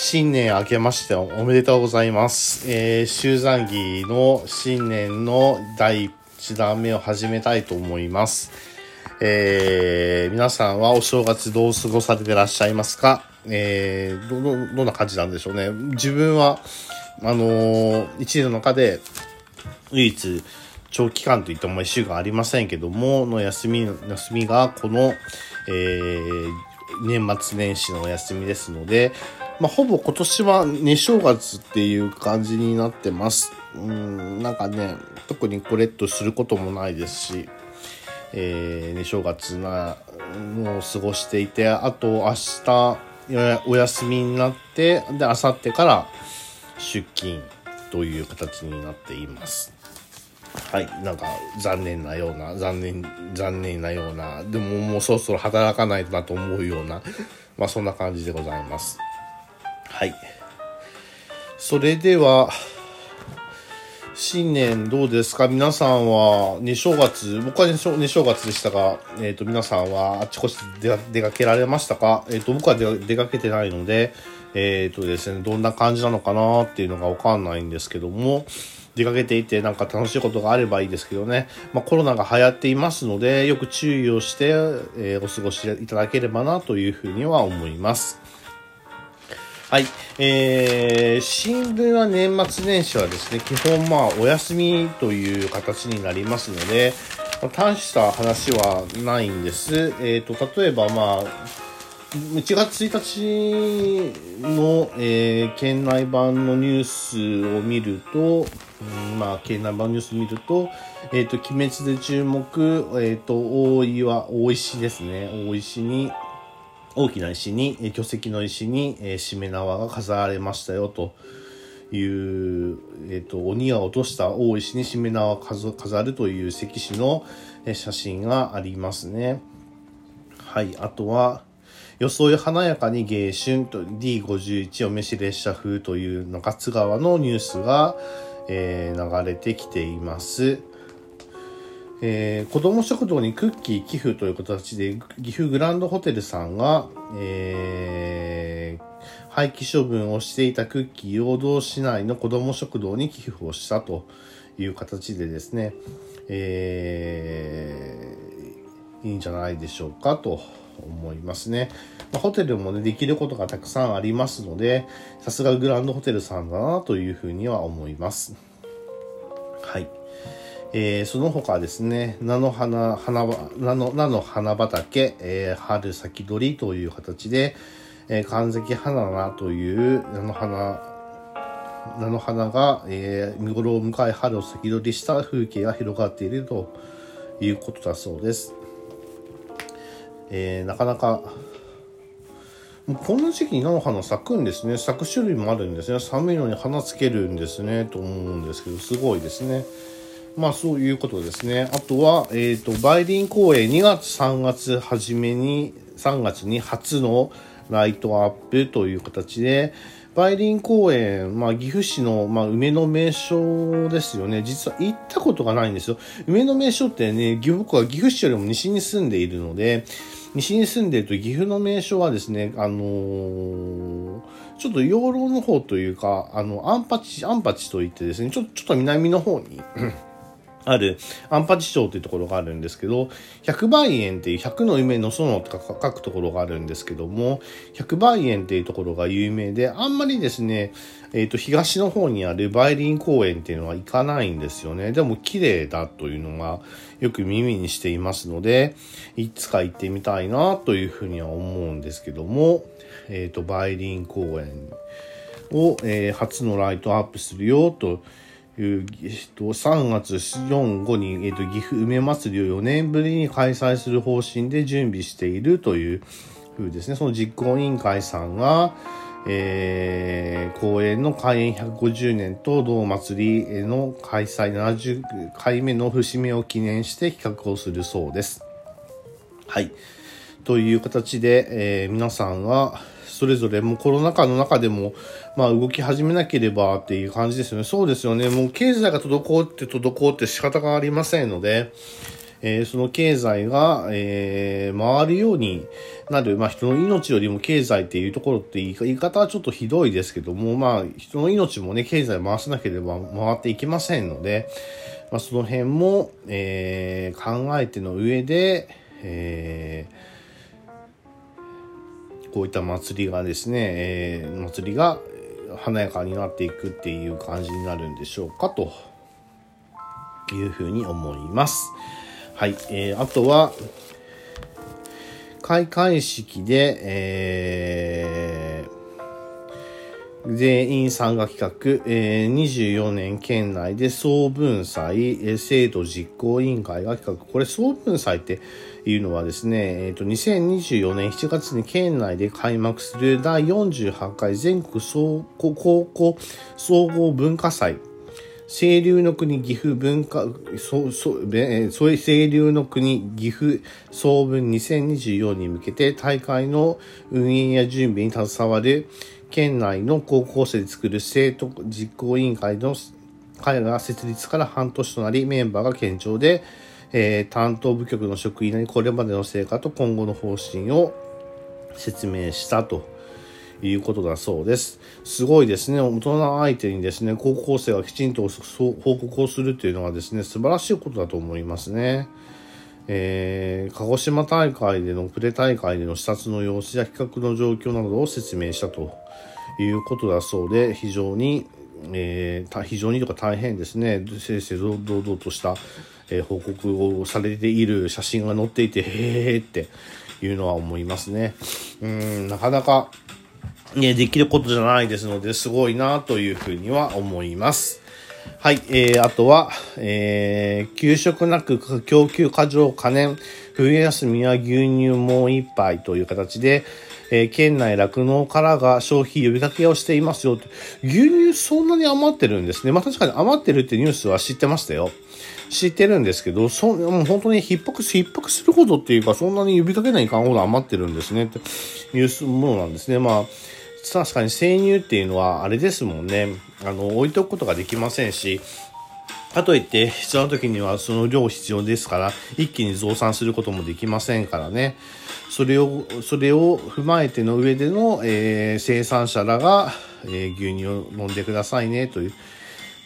新年明けましておめでとうございます。えー、集山儀の新年の第1弾目を始めたいと思います。えー、皆さんはお正月どう過ごされてらっしゃいますか？えー、ど、ど、どんな感じなんでしょうね。自分は、あのー、一年の中で唯一長期間といっても一週間ありませんけども、の休み、休みがこの、えー、年末年始のお休みですので、まあ、ほぼ今年は寝正月っていう感じになってます。うん、なんかね、特にこれっとすることもないですし、えー、寝正月なのを過ごしていて、あと明日お休みになって、で、明後日から出勤という形になっています。はい、なんか残念なような、残念、残念なような、でももうそろそろ働かないとなと思うような、まあそんな感じでございます。はい。それでは、新年どうですか？皆さんは、ね、正月、僕はね、正月でしたが、えっ、ー、と、皆さんはあちこち出出かけられましたか？えっ、ー、と、僕は出出かけてないので、えっ、ー、とですね、どんな感じなのかなっていうのがわかんないんですけども、出かけていてなんか楽しいことがあればいいですけどね、まあ、コロナが流行っていますので、よく注意をして、えお過ごしいただければなというふうには思います。はい。えー、新聞は年末年始はですね、基本まあお休みという形になりますので、まあ、大した話はないんです。えっ、ー、と、例えばまあ、1月1日の、えー、県内版のニュースを見ると、うん、まあ、県内版ニュースを見ると、えっ、ー、と、鬼滅で注目、えっ、ー、と、大岩、大石ですね。大石に、大きな石に、巨石の石に、しめ縄が飾られましたよ、という、えっ、と、鬼が落とした大石にしめ縄を飾るという石碑の写真がありますね。はい。あとは、装い華やかに迎春と D51 お召し列車風という中津川のニュースが、えー、流れてきています。えー、子ども食堂にクッキー寄付という形で岐阜グランドホテルさんが、えー、廃棄処分をしていたクッキーを道市内の子ども食堂に寄付をしたという形でですね、えー、いいんじゃないでしょうかと思いますね。ホテルもね、できることがたくさんありますので、さすがグランドホテルさんだなというふうには思います。はい。えー、その他ですね、菜の花、花、菜の、菜の花畑、えー、春先取りという形で、えー、神関花菜という菜の花、菜の花が、えー、見頃を迎え春を先取りした風景が広がっているということだそうです。えー、なかなか、この時期に菜の花咲くんですね。咲く種類もあるんですね。寒いのに花つけるんですね。と思うんですけど、すごいですね。まあそういうことですね。あとは、えっ、ー、と、梅林公園2月3月初めに、3月に初のライトアップという形で、梅林公園、まあ岐阜市の、まあ、梅の名所ですよね。実は行ったことがないんですよ。梅の名所ってね、僕は岐阜市よりも西に住んでいるので、西に住んでいると岐阜の名所はですね、あのー、ちょっと養老の方というか、あの、アンパチ、アンパチといってですね、ちょちょっと南の方に、ある、アンパチ町というところがあるんですけど、百倍園っていう100の夢の園とか書くところがあるんですけども、百倍園っていうところが有名で、あんまりですね、えっ、ー、と、東の方にある梅林公園っていうのは行かないんですよね。でも綺麗だというのがよく耳にしていますので、いつか行ってみたいなというふうには思うんですけども、えっ、ー、と、梅林公園を、えー、初のライトアップするよと、えっと、3月4、5に、えっと、岐阜梅祭りを4年ぶりに開催する方針で準備しているというふうですね。その実行委員会さんが、えー、公園の開園150年と同祭りの開催70回目の節目を記念して企画をするそうです。はい。という形で、えー、皆さんは、それぞれもうコロナ禍の中でも、まあ動き始めなければっていう感じですよね。そうですよね。もう経済が滞って滞って仕方がありませんので、えー、その経済が、えー、回るようになる、まあ、人の命よりも経済っていうところって言い方はちょっとひどいですけども、まあ、人の命もね、経済回さなければ回っていきませんので、まあ、その辺も、えー、考えての上で、えー、こういった祭りがですね、えー、祭りが華やかになっていくっていう感じになるんでしょうかというふうに思います。はい。えー、あとは、開会式で、えー、全員参加企画、えー、24年県内で総文祭、えー、制度実行委員会が企画。これ総文祭っていうのはですね、えっ、ー、と、2024年7月に県内で開幕する第48回全国総合高校総合文化祭清流の国岐阜文化、そう、そ、えそ清流の国岐阜総文2024に向けて大会の運営や準備に携わる県内の高校生で作る生徒実行委員会の会が設立から半年となりメンバーが堅調で、えー、担当部局の職員にこれまでの成果と今後の方針を説明したと。いうことだそうです。すごいですね。大人相手にですね、高校生がきちんと報告をするっていうのはですね、素晴らしいことだと思いますね。えー、鹿児島大会でのプレ大会での視察の様子や企画の状況などを説明したということだそうで、非常に、えー、非常にとか大変ですね、正々堂々とした、えー、報告をされている写真が載っていて、へーっていうのは思いますね。うん、なかなか、ね、できることじゃないですので、すごいなというふうには思います。はい、えー、あとは、えー、給食なく供給過剰可燃、冬休みは牛乳もう一杯という形で、えー、県内酪農からが消費呼びかけをしていますよ。牛乳そんなに余ってるんですね。まあ確かに余ってるってニュースは知ってましたよ。知ってるんですけど、そもう本当に逼迫、逼迫するほどっていうか、そんなに呼びかけないかんほど余ってるんですねっていうものなんですね。まあ、確かに生乳っていうのはあれですもんね。あの、置いとくことができませんし、かといって必要な時にはその量必要ですから、一気に増産することもできませんからね。それを、それを踏まえての上での、えー、生産者らが、えー、牛乳を飲んでくださいねという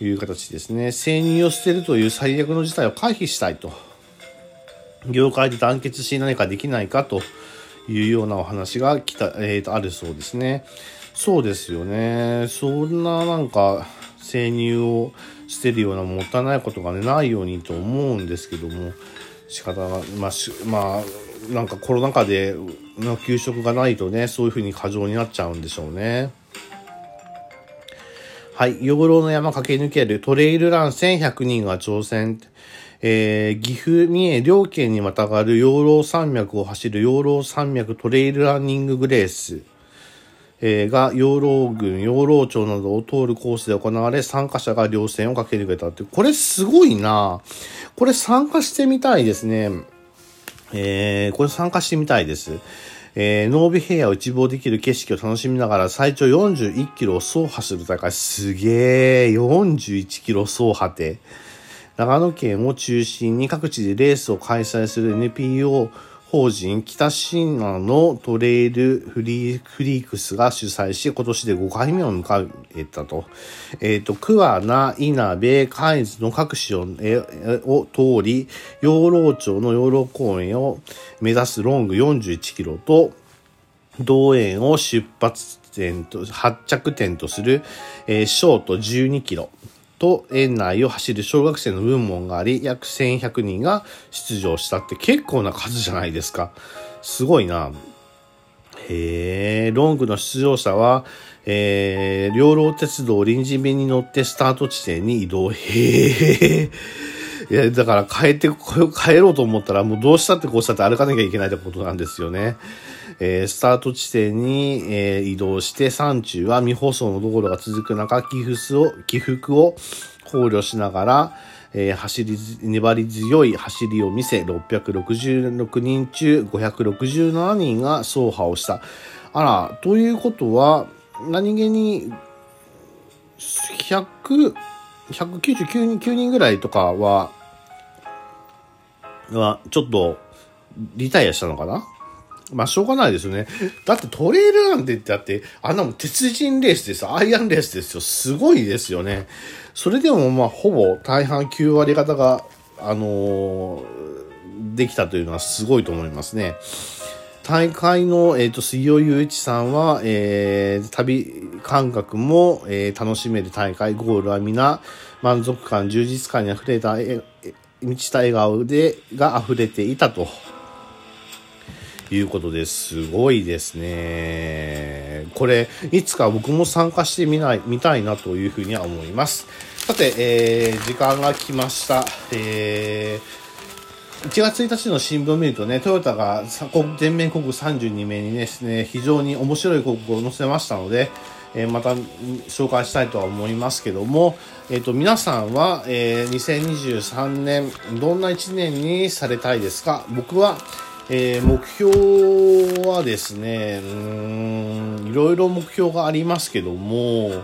いう形ですね。生乳を捨てるという最悪の事態を回避したいと。業界で団結し何かできないかというようなお話が来た、えー、とあるそうですね。そうですよね。そんななんか生乳を捨てるようなもったいないことがね、ないようにと思うんですけども、仕方が、まあ、まあ、なんかコロナ禍での給食がないとね、そういうふうに過剰になっちゃうんでしょうね。はい。養老の山駆け抜けるトレイルラン1100人が挑戦。えー、岐阜、三重、両県にまたがる養老山脈を走る養老山脈トレイルランニンググレース。えー、が養老郡、養老町などを通るコースで行われ、参加者が稜線を駆け抜けたって、これすごいなこれ参加してみたいですね。えー、これ参加してみたいです。えー、ノービ平野を一望できる景色を楽しみながら最長41キロを走破する大会。すげー、41キロ走破って。長野県を中心に各地でレースを開催する NPO 法人北信濃のトレイルフリーフリークスが主催し、今年で5回目を迎えたと。えっ、ー、と、桑名、稲部、海津の各市をを通り、養老町の養老公園を目指すロング41キロと、道園を出発点と、発着点とする、えー、ショート12キロ。と園内を走る小学生の分門があり、約1100人が出場したって結構な数じゃないですか。すごいな。へえ、ロングの出場者は、えー、両老鉄道臨時便に乗ってスタート地点に移動。へえ。いや、だから帰って、帰ろうと思ったらもうどうしたってこうしたって歩かなきゃいけないってことなんですよね。えー、スタート地点に、えー、移動して山中は未舗装の道路が続く中、起伏を、起伏を考慮しながら、えー、走り、粘り強い走りを見せ、666人中567人が走破をした。あら、ということは、何気に、100、199人 ,9 人ぐらいとかは、は、ちょっと、リタイアしたのかな？まあ、しょうがないですよね。だってトレイルなんてだって、あんなもん鉄人レースですアイアンレースですよ。すごいですよね。それでもまあ、ほぼ大半9割方が、あのー、できたというのはすごいと思いますね。大会の、えっ、ー、と、水曜ゆういちさんは、えー、旅感覚も、えー、楽しめる大会ゴールは皆、満足感、充実感に溢れた、え満ちた笑顔で、が溢れていたと。いうことですごいですね。これ、いつか僕も参加してみない、見たいなというふうには思います。さて、えー、時間が来ました。えー、1月1日の新聞を見るとね、トヨタが全面国32名にですね、非常に面白い広告を載せましたので、えー、また紹介したいとは思いますけども、えっ、ー、と、皆さんは、えー、2023年、どんな1年にされたいですか？僕は、えー、目標はですね、うん、いろいろ目標がありますけども、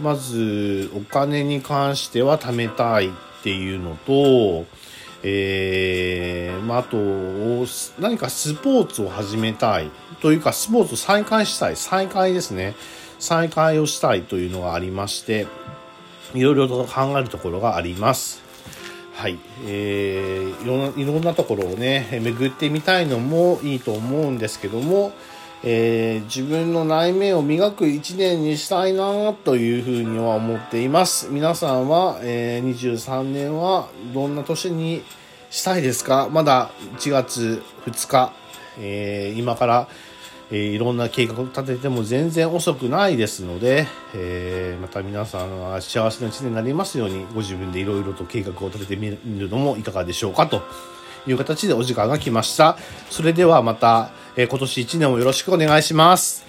まず、お金に関しては貯めたいっていうのと、えー、まあ、あと、何かスポーツを始めたいというか、スポーツを再開したい。再開ですね。再開をしたいというのがありまして、いろいろと考えるところがあります。はい、えー、いろんないろんなところをね巡ってみたいのもいいと思うんですけども、えー、自分の内面を磨く一年にしたいなというふうには思っています。皆さんは、えー、23年はどんな年にしたいですか？まだ1月2日、えー、今からえー、いろんな計画を立てても全然遅くないですので、えー、また皆さんは幸せな一年になりますようにご自分でいろいろと計画を立ててみるのもいかがでしょうかという形でお時間が来ました。それではまた、えー、今年1年もよろしくお願いします。